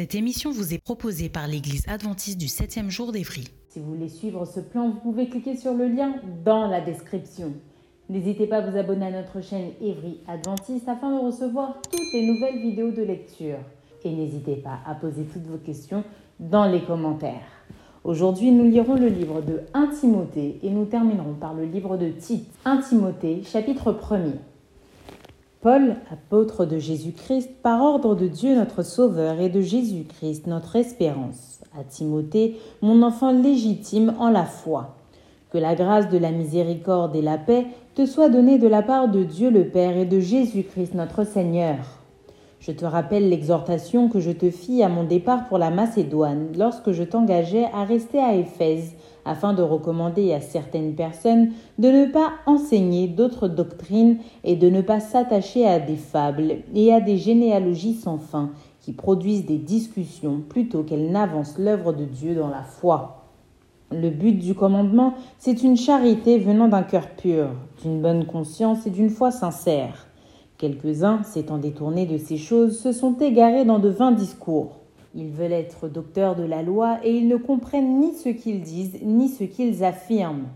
Cette émission vous est proposée par l'Église adventiste du 7e jour d'Évry. Si vous voulez suivre ce plan, vous pouvez cliquer sur le lien dans la description. N'hésitez pas à vous abonner à notre chaîne Évry Adventiste afin de recevoir toutes les nouvelles vidéos de lecture. Et n'hésitez pas à poser toutes vos questions dans les commentaires. Aujourd'hui, nous lirons le livre de 1 Timothée et nous terminerons par le livre de Tite. 1 Timothée, chapitre 1er. Paul, apôtre de Jésus-Christ, par ordre de Dieu notre Sauveur et de Jésus-Christ notre espérance, à Timothée, mon enfant légitime en la foi. Que la grâce de la miséricorde et la paix te soient données de la part de Dieu le Père et de Jésus-Christ notre Seigneur. Je te rappelle l'exhortation que je te fis à mon départ pour la Macédoine, lorsque je t'engageais à rester à Éphèse afin de recommander à certaines personnes de ne pas enseigner d'autres doctrines et de ne pas s'attacher à des fables et à des généalogies sans fin qui produisent des discussions plutôt qu'elles n'avancent l'œuvre de Dieu dans la foi. Le but du commandement, c'est une charité venant d'un cœur pur, d'une bonne conscience et d'une foi sincère. Quelques-uns, s'étant détournés de ces choses, se sont égarés dans de vains discours. Ils veulent être docteurs de la loi et ils ne comprennent ni ce qu'ils disent ni ce qu'ils affirment.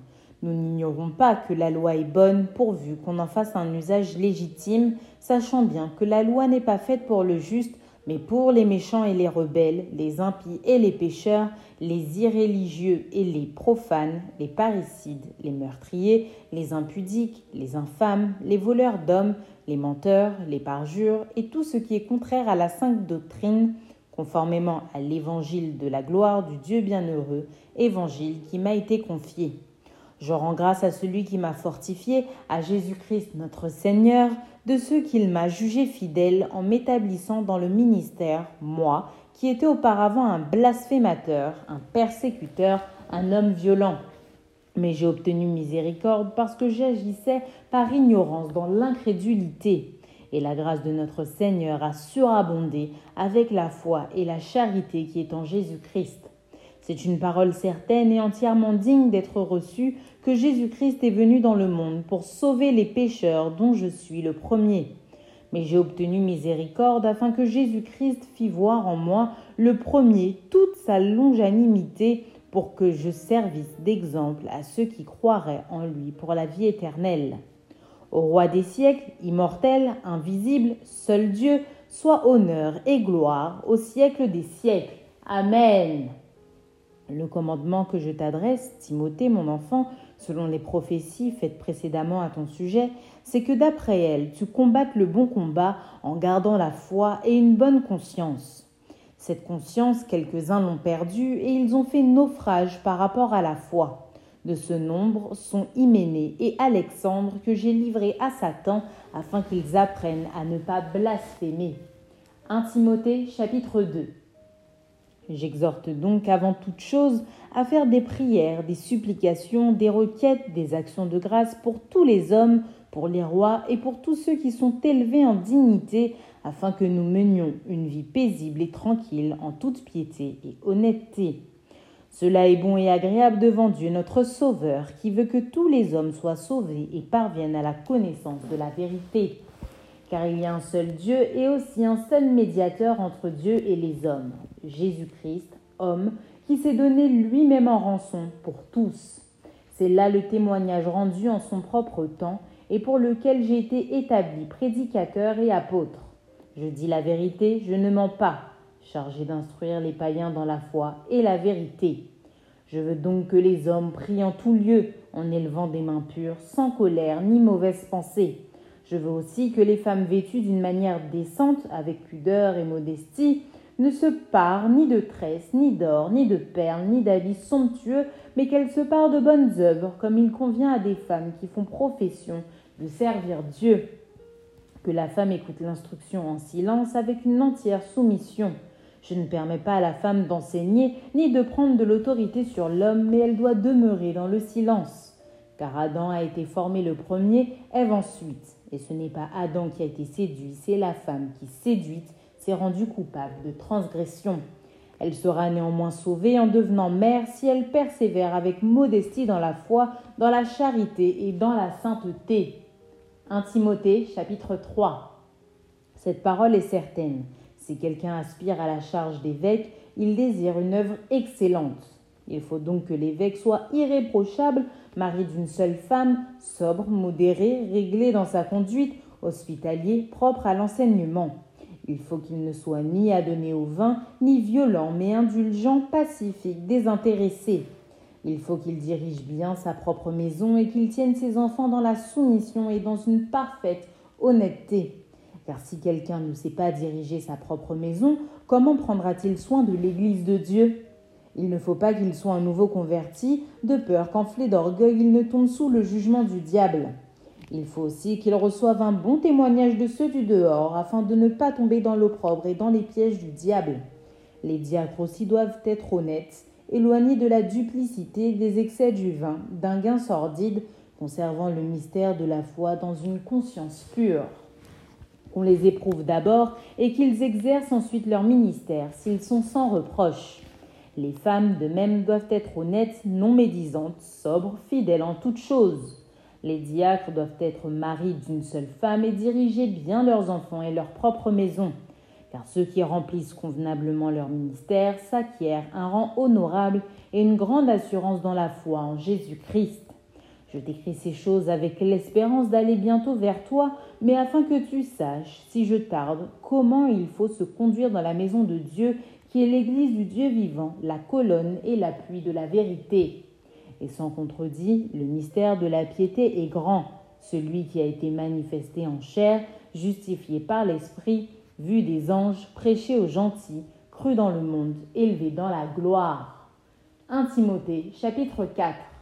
Nous n'ignorons pas que la loi est bonne pourvu qu'on en fasse un usage légitime, sachant bien que la loi n'est pas faite pour le juste, mais pour les méchants et les rebelles, les impies et les pécheurs, les irréligieux et les profanes, les parricides, les meurtriers, les impudiques, les infâmes, les voleurs d'hommes, les menteurs, les parjures et tout ce qui est contraire à la sainte doctrine, conformément à l'évangile de la gloire du Dieu bienheureux, évangile qui m'a été confié. Je rends grâce à celui qui m'a fortifié, à Jésus-Christ notre Seigneur, de ce qu'il m'a jugé fidèle en m'établissant dans le ministère, moi, qui étais auparavant un blasphémateur, un persécuteur, un homme violent. Mais j'ai obtenu miséricorde parce que j'agissais par ignorance dans l'incrédulité et la grâce de notre Seigneur a surabondé avec la foi et la charité qui est en Jésus-Christ. C'est une parole certaine et entièrement digne d'être reçue que Jésus-Christ est venu dans le monde pour sauver les pécheurs dont je suis le premier. Mais j'ai obtenu miséricorde afin que Jésus-Christ fît voir en moi le premier toute sa longanimité pour que je servisse d'exemple à ceux qui croiraient en lui pour la vie éternelle. Au roi des siècles, immortel, invisible, seul Dieu, soit honneur et gloire au siècle des siècles. Amen. Le commandement que je t'adresse, Timothée, mon enfant, selon les prophéties faites précédemment à ton sujet, c'est que d'après elles, tu combattes le bon combat en gardant la foi et une bonne conscience. Cette conscience, quelques-uns l'ont perdue et ils ont fait naufrage par rapport à la foi. De ce nombre sont Hyménée et Alexandre que j'ai livrés à Satan afin qu'ils apprennent à ne pas blasphémer. 1 Timothée chapitre 2 J'exhorte donc avant toute chose à faire des prières, des supplications, des requêtes, des actions de grâce pour tous les hommes, pour les rois et pour tous ceux qui sont élevés en dignité, afin que nous menions une vie paisible et tranquille en toute piété et honnêteté. Cela est bon et agréable devant Dieu notre Sauveur, qui veut que tous les hommes soient sauvés et parviennent à la connaissance de la vérité. Car il y a un seul Dieu et aussi un seul médiateur entre Dieu et les hommes, Jésus-Christ, homme, qui s'est donné lui-même en rançon pour tous. C'est là le témoignage rendu en son propre temps et pour lequel j'ai été établi prédicateur et apôtre. Je dis la vérité, je ne mens pas chargé d'instruire les païens dans la foi et la vérité. Je veux donc que les hommes prient en tout lieu, en élevant des mains pures, sans colère ni mauvaise pensée. Je veux aussi que les femmes vêtues d'une manière décente, avec pudeur et modestie, ne se parent ni de tresses, ni d'or, ni de perles, ni d'habits somptueux, mais qu'elles se parent de bonnes œuvres, comme il convient à des femmes qui font profession de servir Dieu. Que la femme écoute l'instruction en silence avec une entière soumission. Je ne permets pas à la femme d'enseigner ni de prendre de l'autorité sur l'homme, mais elle doit demeurer dans le silence. Car Adam a été formé le premier, Ève ensuite. Et ce n'est pas Adam qui a été séduit, c'est la femme qui, séduite, s'est rendue coupable de transgression. Elle sera néanmoins sauvée en devenant mère si elle persévère avec modestie dans la foi, dans la charité et dans la sainteté. 1 Timothée chapitre 3 Cette parole est certaine. Si quelqu'un aspire à la charge d'évêque, il désire une œuvre excellente. Il faut donc que l'évêque soit irréprochable, mari d'une seule femme, sobre, modéré, réglé dans sa conduite, hospitalier, propre à l'enseignement. Il faut qu'il ne soit ni adonné au vin, ni violent, mais indulgent, pacifique, désintéressé. Il faut qu'il dirige bien sa propre maison et qu'il tienne ses enfants dans la soumission et dans une parfaite honnêteté. Car si quelqu'un ne sait pas diriger sa propre maison, comment prendra-t-il soin de l'Église de Dieu? Il ne faut pas qu'il soit un nouveau converti, de peur qu'enflé d'orgueil il ne tombe sous le jugement du diable. Il faut aussi qu'il reçoive un bon témoignage de ceux du dehors, afin de ne pas tomber dans l'opprobre et dans les pièges du diable. Les diacres aussi doivent être honnêtes, éloignés de la duplicité, des excès du vin, d'un gain sordide, conservant le mystère de la foi dans une conscience pure. Qu'on les éprouve d'abord et qu'ils exercent ensuite leur ministère, s'ils sont sans reproche. Les femmes de même doivent être honnêtes, non médisantes, sobres, fidèles en toutes choses. Les diacres doivent être maris d'une seule femme et diriger bien leurs enfants et leur propre maison, car ceux qui remplissent convenablement leur ministère s'acquièrent un rang honorable et une grande assurance dans la foi en Jésus-Christ. Je t'écris ces choses avec l'espérance d'aller bientôt vers toi, mais afin que tu saches, si je tarde, comment il faut se conduire dans la maison de Dieu, qui est l'Église du Dieu vivant, la colonne et l'appui de la vérité. Et sans contredit, le mystère de la piété est grand, celui qui a été manifesté en chair, justifié par l'Esprit, vu des anges, prêché aux gentils, cru dans le monde, élevé dans la gloire. 1 Timothée chapitre 4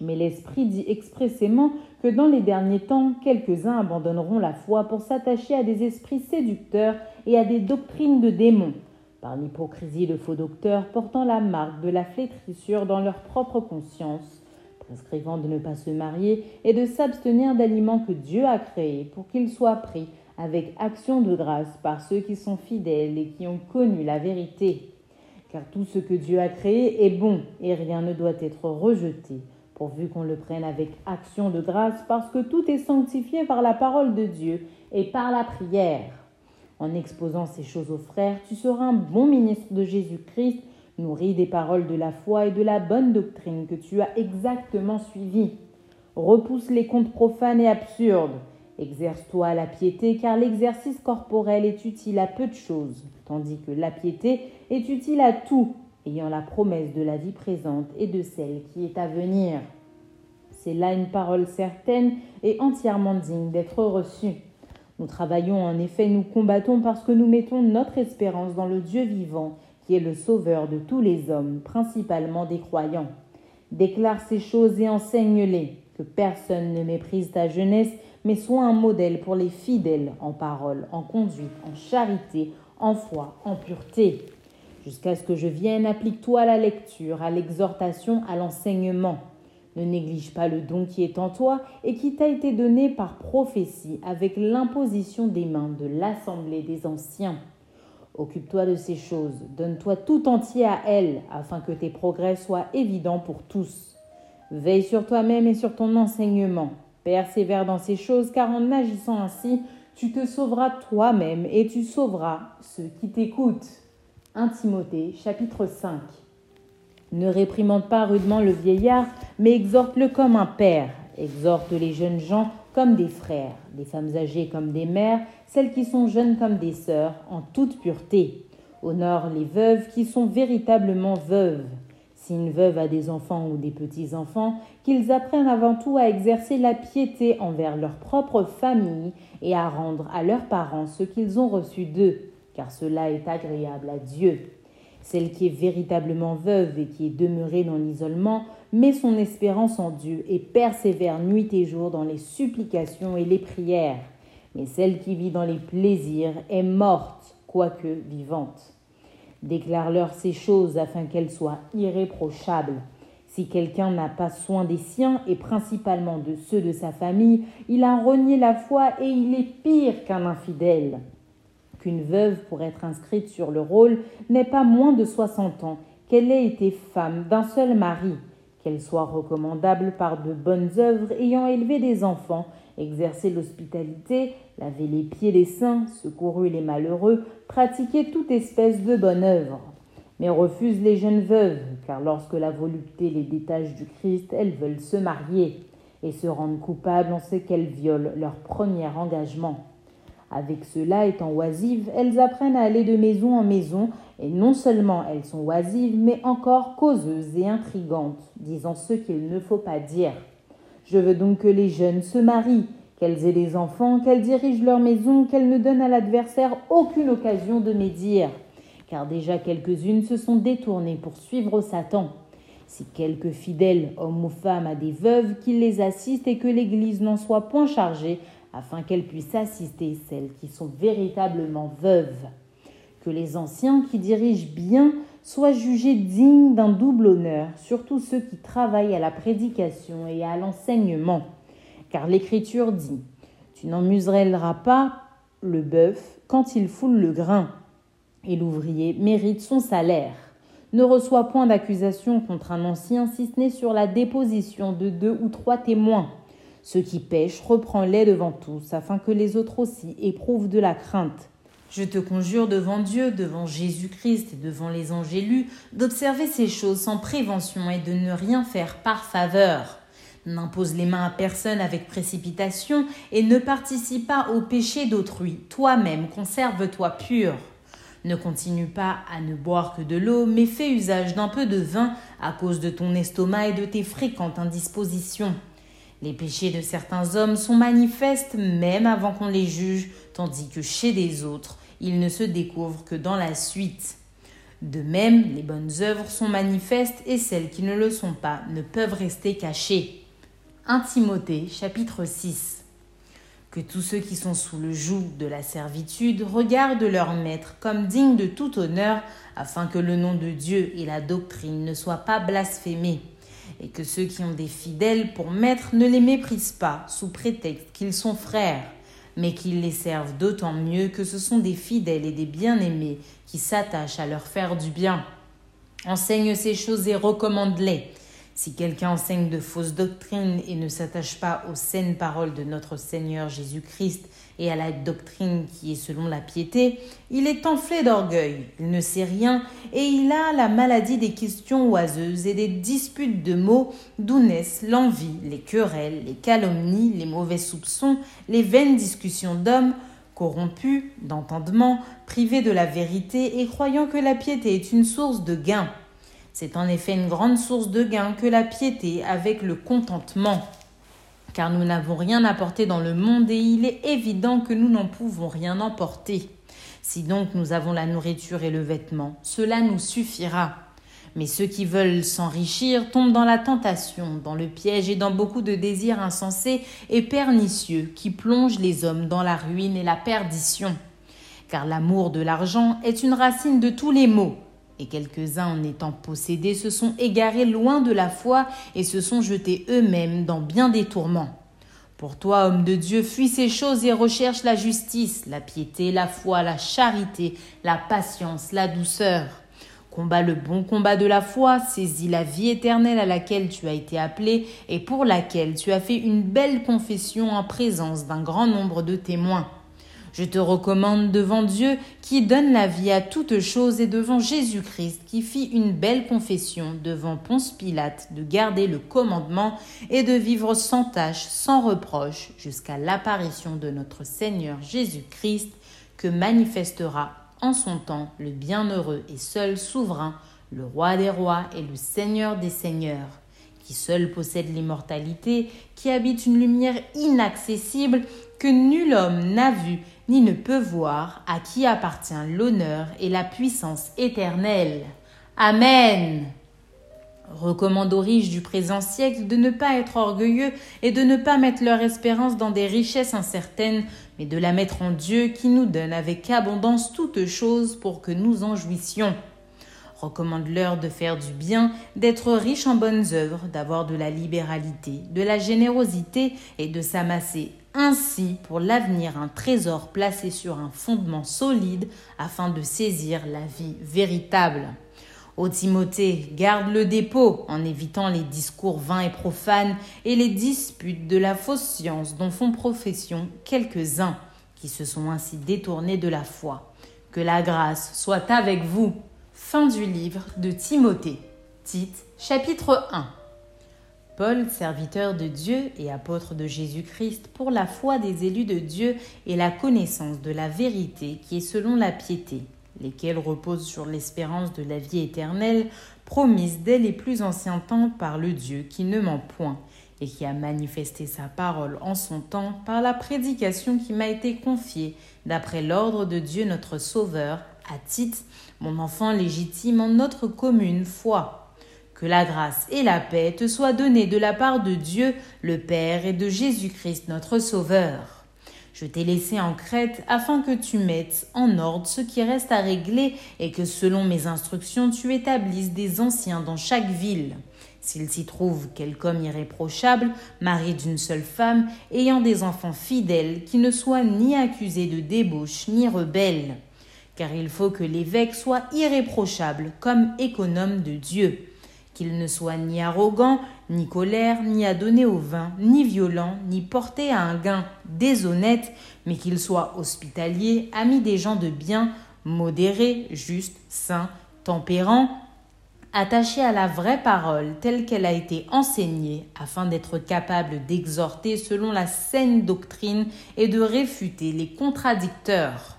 Mais l'Esprit dit expressément que dans les derniers temps, quelques-uns abandonneront la foi pour s'attacher à des esprits séducteurs et à des doctrines de démons par l'hypocrisie de faux docteurs portant la marque de la flétrissure dans leur propre conscience, prescrivant de ne pas se marier et de s'abstenir d'aliments que Dieu a créés pour qu'ils soient pris avec action de grâce par ceux qui sont fidèles et qui ont connu la vérité. Car tout ce que Dieu a créé est bon et rien ne doit être rejeté, pourvu qu'on le prenne avec action de grâce parce que tout est sanctifié par la parole de Dieu et par la prière. En exposant ces choses aux frères, tu seras un bon ministre de Jésus-Christ, nourri des paroles de la foi et de la bonne doctrine que tu as exactement suivies. Repousse les contes profanes et absurdes. Exerce-toi à la piété, car l'exercice corporel est utile à peu de choses, tandis que la piété est utile à tout, ayant la promesse de la vie présente et de celle qui est à venir. C'est là une parole certaine et entièrement digne d'être reçue. Nous travaillons en effet, nous combattons parce que nous mettons notre espérance dans le Dieu vivant, qui est le sauveur de tous les hommes, principalement des croyants. Déclare ces choses et enseigne-les, que personne ne méprise ta jeunesse, mais sois un modèle pour les fidèles en parole, en conduite, en charité, en foi, en pureté. Jusqu'à ce que je vienne, applique-toi à la lecture, à l'exhortation, à l'enseignement. Ne néglige pas le don qui est en toi et qui t'a été donné par prophétie avec l'imposition des mains de l'assemblée des anciens. Occupe-toi de ces choses, donne-toi tout entier à elles, afin que tes progrès soient évidents pour tous. Veille sur toi-même et sur ton enseignement. Persévère dans ces choses, car en agissant ainsi, tu te sauveras toi-même et tu sauveras ceux qui t'écoutent. 1 Timothée chapitre 5 ne réprimande pas rudement le vieillard, mais exhorte-le comme un père. Exhorte les jeunes gens comme des frères, les femmes âgées comme des mères, celles qui sont jeunes comme des sœurs, en toute pureté. Honore les veuves qui sont véritablement veuves. Si une veuve a des enfants ou des petits-enfants, qu'ils apprennent avant tout à exercer la piété envers leur propre famille et à rendre à leurs parents ce qu'ils ont reçu d'eux, car cela est agréable à Dieu. Celle qui est véritablement veuve et qui est demeurée dans l'isolement met son espérance en Dieu et persévère nuit et jour dans les supplications et les prières. Mais celle qui vit dans les plaisirs est morte, quoique vivante. Déclare-leur ces choses afin qu'elles soient irréprochables. Si quelqu'un n'a pas soin des siens et principalement de ceux de sa famille, il a renié la foi et il est pire qu'un infidèle. Qu'une veuve, pour être inscrite sur le rôle, n'ait pas moins de soixante ans, qu'elle ait été femme d'un seul mari, qu'elle soit recommandable par de bonnes œuvres ayant élevé des enfants, exercé l'hospitalité, lavé les pieds des saints, secouru les malheureux, pratiqué toute espèce de bonne œuvre. Mais refuse les jeunes veuves, car lorsque la volupté les détache du Christ, elles veulent se marier et se rendent coupables en ce qu'elles violent leur premier engagement. Avec cela étant oisives, elles apprennent à aller de maison en maison, et non seulement elles sont oisives, mais encore causeuses et intrigantes, disant ce qu'il ne faut pas dire. Je veux donc que les jeunes se marient, qu'elles aient des enfants, qu'elles dirigent leur maison, qu'elles ne donnent à l'adversaire aucune occasion de médire, car déjà quelques-unes se sont détournées pour suivre Satan. Si quelque fidèle homme ou femme a des veuves, qu'il les assiste et que l'Église n'en soit point chargée, afin qu'elles puissent assister celles qui sont véritablement veuves. Que les anciens qui dirigent bien soient jugés dignes d'un double honneur, surtout ceux qui travaillent à la prédication et à l'enseignement. Car l'Écriture dit Tu n'en muselleras pas le bœuf quand il foule le grain, et l'ouvrier mérite son salaire. Ne reçoit point d'accusation contre un ancien si ce n'est sur la déposition de deux ou trois témoins. Ceux qui pêchent, reprends-les devant tous, afin que les autres aussi éprouvent de la crainte. Je te conjure devant Dieu, devant Jésus-Christ et devant les anges élus, d'observer ces choses sans prévention et de ne rien faire par faveur. N'impose les mains à personne avec précipitation et ne participe pas au péché d'autrui. Toi-même, conserve-toi pur. Ne continue pas à ne boire que de l'eau, mais fais usage d'un peu de vin à cause de ton estomac et de tes fréquentes indispositions. Les péchés de certains hommes sont manifestes même avant qu'on les juge, tandis que chez des autres, ils ne se découvrent que dans la suite. De même, les bonnes œuvres sont manifestes et celles qui ne le sont pas ne peuvent rester cachées. 1 Timothée chapitre 6 Que tous ceux qui sont sous le joug de la servitude regardent leur maître comme digne de tout honneur, afin que le nom de Dieu et la doctrine ne soient pas blasphémés et que ceux qui ont des fidèles pour maîtres ne les méprisent pas sous prétexte qu'ils sont frères, mais qu'ils les servent d'autant mieux que ce sont des fidèles et des bien-aimés qui s'attachent à leur faire du bien. Enseigne ces choses et recommande-les. Si quelqu'un enseigne de fausses doctrines et ne s'attache pas aux saines paroles de notre Seigneur Jésus-Christ et à la doctrine qui est selon la piété, il est enflé d'orgueil, il ne sait rien et il a la maladie des questions oiseuses et des disputes de mots d'où naissent l'envie, les querelles, les calomnies, les mauvais soupçons, les vaines discussions d'hommes corrompus d'entendement, privés de la vérité et croyant que la piété est une source de gain. C'est en effet une grande source de gain que la piété avec le contentement. Car nous n'avons rien apporté dans le monde et il est évident que nous n'en pouvons rien emporter. Si donc nous avons la nourriture et le vêtement, cela nous suffira. Mais ceux qui veulent s'enrichir tombent dans la tentation, dans le piège et dans beaucoup de désirs insensés et pernicieux qui plongent les hommes dans la ruine et la perdition. Car l'amour de l'argent est une racine de tous les maux et quelques-uns en étant possédés se sont égarés loin de la foi et se sont jetés eux-mêmes dans bien des tourments. Pour toi, homme de Dieu, fuis ces choses et recherche la justice, la piété, la foi, la charité, la patience, la douceur. Combat le bon combat de la foi, saisis la vie éternelle à laquelle tu as été appelé et pour laquelle tu as fait une belle confession en présence d'un grand nombre de témoins. Je te recommande devant Dieu qui donne la vie à toutes choses et devant Jésus-Christ qui fit une belle confession devant Ponce Pilate de garder le commandement et de vivre sans tâche, sans reproche jusqu'à l'apparition de notre Seigneur Jésus-Christ que manifestera en son temps le bienheureux et seul souverain, le roi des rois et le seigneur des seigneurs, qui seul possède l'immortalité, qui habite une lumière inaccessible que nul homme n'a vue ni ne peut voir, à qui appartient l'honneur et la puissance éternelle. Amen. Recommande aux riches du présent siècle de ne pas être orgueilleux et de ne pas mettre leur espérance dans des richesses incertaines, mais de la mettre en Dieu qui nous donne avec abondance toutes choses pour que nous en jouissions. Recommande-leur de faire du bien, d'être riche en bonnes œuvres, d'avoir de la libéralité, de la générosité et de s'amasser ainsi pour l'avenir un trésor placé sur un fondement solide afin de saisir la vie véritable. Ô Timothée, garde le dépôt en évitant les discours vains et profanes et les disputes de la fausse science dont font profession quelques-uns qui se sont ainsi détournés de la foi. Que la grâce soit avec vous. Fin du livre de Timothée. Tite, chapitre 1. Paul, serviteur de Dieu et apôtre de Jésus-Christ, pour la foi des élus de Dieu et la connaissance de la vérité qui est selon la piété, lesquels reposent sur l'espérance de la vie éternelle, promise dès les plus anciens temps par le Dieu qui ne ment point, et qui a manifesté sa parole en son temps par la prédication qui m'a été confiée, d'après l'ordre de Dieu notre Sauveur, à titre, mon enfant légitime en notre commune foi que la grâce et la paix te soient données de la part de Dieu le Père et de Jésus-Christ notre Sauveur. Je t'ai laissé en Crète afin que tu mettes en ordre ce qui reste à régler et que selon mes instructions tu établisses des anciens dans chaque ville. S'il s'y trouve quelque homme irréprochable, mari d'une seule femme, ayant des enfants fidèles, qui ne soient ni accusés de débauche ni rebelles. Car il faut que l'évêque soit irréprochable comme économe de Dieu qu'il ne soit ni arrogant, ni colère, ni à donner au vin, ni violent, ni porté à un gain déshonnête, mais qu'il soit hospitalier, ami des gens de bien, modéré, juste, saint, tempérant, attaché à la vraie parole telle qu'elle a été enseignée, afin d'être capable d'exhorter selon la saine doctrine et de réfuter les contradicteurs.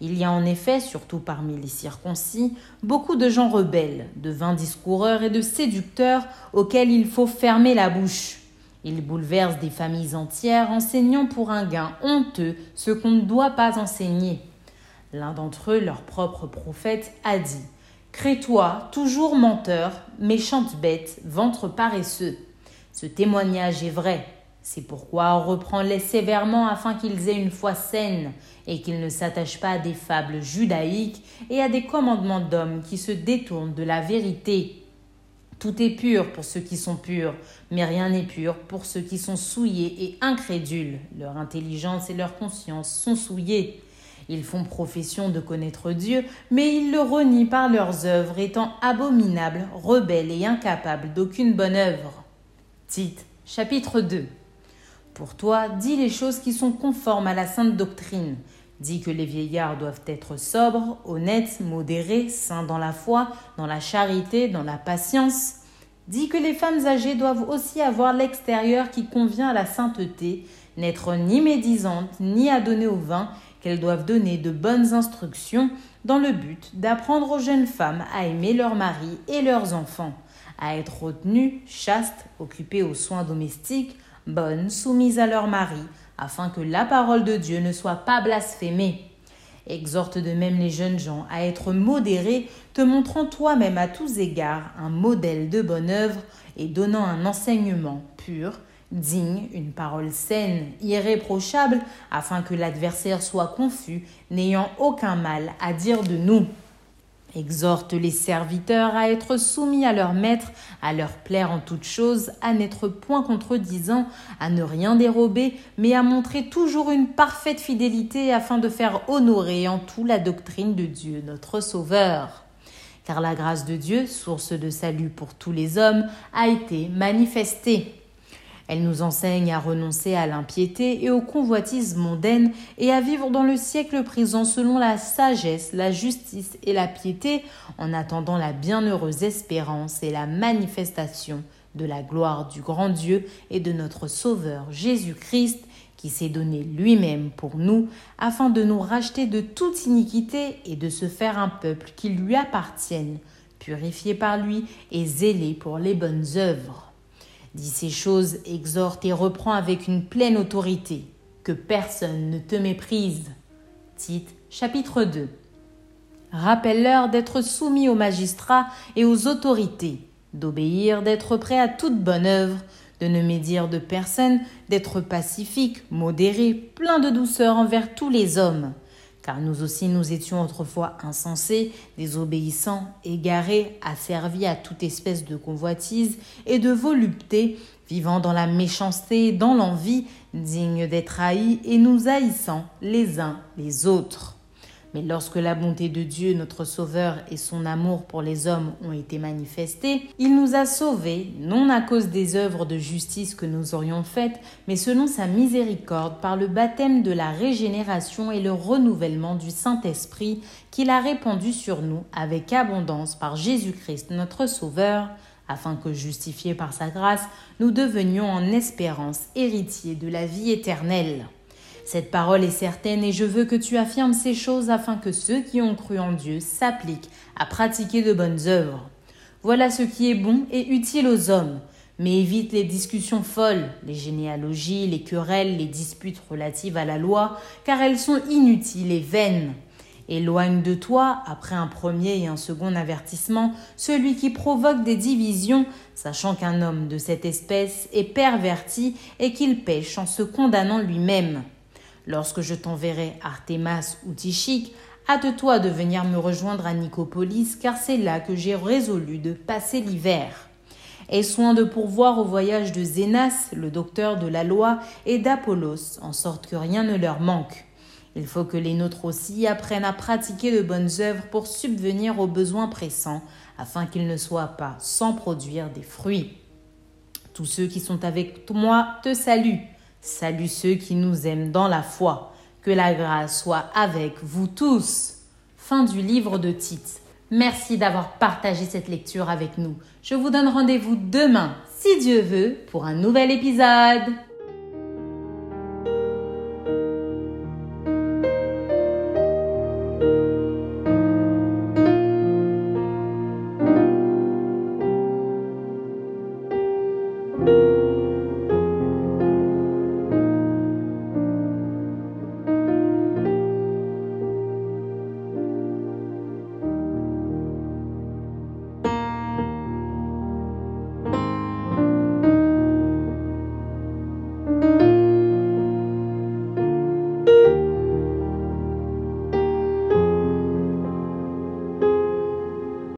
Il y a en effet, surtout parmi les circoncis, beaucoup de gens rebelles, de vains discoureurs et de séducteurs auxquels il faut fermer la bouche. Ils bouleversent des familles entières, enseignant pour un gain honteux ce qu'on ne doit pas enseigner. L'un d'entre eux, leur propre prophète, a dit Crée-toi, toujours menteur, méchante bête, ventre paresseux. Ce témoignage est vrai. C'est pourquoi on reprend-les sévèrement afin qu'ils aient une foi saine et qu'ils ne s'attachent pas à des fables judaïques et à des commandements d'hommes qui se détournent de la vérité. Tout est pur pour ceux qui sont purs, mais rien n'est pur pour ceux qui sont souillés et incrédules. Leur intelligence et leur conscience sont souillées. Ils font profession de connaître Dieu, mais ils le renient par leurs œuvres, étant abominables, rebelles et incapables d'aucune bonne œuvre. Tite, chapitre 2 pour toi, dis les choses qui sont conformes à la sainte doctrine. Dis que les vieillards doivent être sobres, honnêtes, modérés, saints dans la foi, dans la charité, dans la patience. Dis que les femmes âgées doivent aussi avoir l'extérieur qui convient à la sainteté, n'être ni médisantes, ni à donner au vin, qu'elles doivent donner de bonnes instructions dans le but d'apprendre aux jeunes femmes à aimer leurs maris et leurs enfants, à être retenues, chastes, occupées aux soins domestiques, bonnes, soumises à leur mari, afin que la parole de Dieu ne soit pas blasphémée. Exhorte de même les jeunes gens à être modérés, te montrant toi-même à tous égards un modèle de bonne œuvre et donnant un enseignement pur, digne, une parole saine, irréprochable, afin que l'adversaire soit confus, n'ayant aucun mal à dire de nous exhorte les serviteurs à être soumis à leur maître, à leur plaire en toutes choses, à n'être point contredisant, à ne rien dérober, mais à montrer toujours une parfaite fidélité afin de faire honorer en tout la doctrine de Dieu, notre Sauveur. Car la grâce de Dieu, source de salut pour tous les hommes, a été manifestée. Elle nous enseigne à renoncer à l'impiété et aux convoitises mondaines et à vivre dans le siècle présent selon la sagesse, la justice et la piété en attendant la bienheureuse espérance et la manifestation de la gloire du grand Dieu et de notre Sauveur Jésus-Christ qui s'est donné lui-même pour nous afin de nous racheter de toute iniquité et de se faire un peuple qui lui appartienne purifiés par lui et zélés pour les bonnes œuvres. Dis ces choses, exhorte et reprend avec une pleine autorité, que personne ne te méprise. Tite, chapitre 2. Rappelle-leur d'être soumis aux magistrats et aux autorités, d'obéir, d'être prêt à toute bonne œuvre, de ne médire de personne, d'être pacifique, modéré, plein de douceur envers tous les hommes. Car nous aussi nous étions autrefois insensés, désobéissants, égarés, asservis à toute espèce de convoitise et de volupté, vivant dans la méchanceté, dans l'envie, dignes d'être haïs et nous haïssant les uns les autres. Mais lorsque la bonté de Dieu, notre Sauveur, et son amour pour les hommes ont été manifestés, il nous a sauvés, non à cause des œuvres de justice que nous aurions faites, mais selon sa miséricorde par le baptême de la régénération et le renouvellement du Saint-Esprit qu'il a répandu sur nous avec abondance par Jésus-Christ notre Sauveur, afin que, justifiés par sa grâce, nous devenions en espérance héritiers de la vie éternelle. Cette parole est certaine et je veux que tu affirmes ces choses afin que ceux qui ont cru en Dieu s'appliquent à pratiquer de bonnes œuvres. Voilà ce qui est bon et utile aux hommes. Mais évite les discussions folles, les généalogies, les querelles, les disputes relatives à la loi, car elles sont inutiles et vaines. Éloigne de toi, après un premier et un second avertissement, celui qui provoque des divisions, sachant qu'un homme de cette espèce est perverti et qu'il pêche en se condamnant lui-même. Lorsque je t'enverrai Artémas ou Tichique, hâte-toi de venir me rejoindre à Nicopolis, car c'est là que j'ai résolu de passer l'hiver. Aie soin de pourvoir au voyage de Zénas, le docteur de la loi, et d'Apollos, en sorte que rien ne leur manque. Il faut que les nôtres aussi apprennent à pratiquer de bonnes œuvres pour subvenir aux besoins pressants, afin qu'ils ne soient pas sans produire des fruits. Tous ceux qui sont avec moi te saluent. Salut ceux qui nous aiment dans la foi. Que la grâce soit avec vous tous. Fin du livre de Tite. Merci d'avoir partagé cette lecture avec nous. Je vous donne rendez-vous demain, si Dieu veut, pour un nouvel épisode.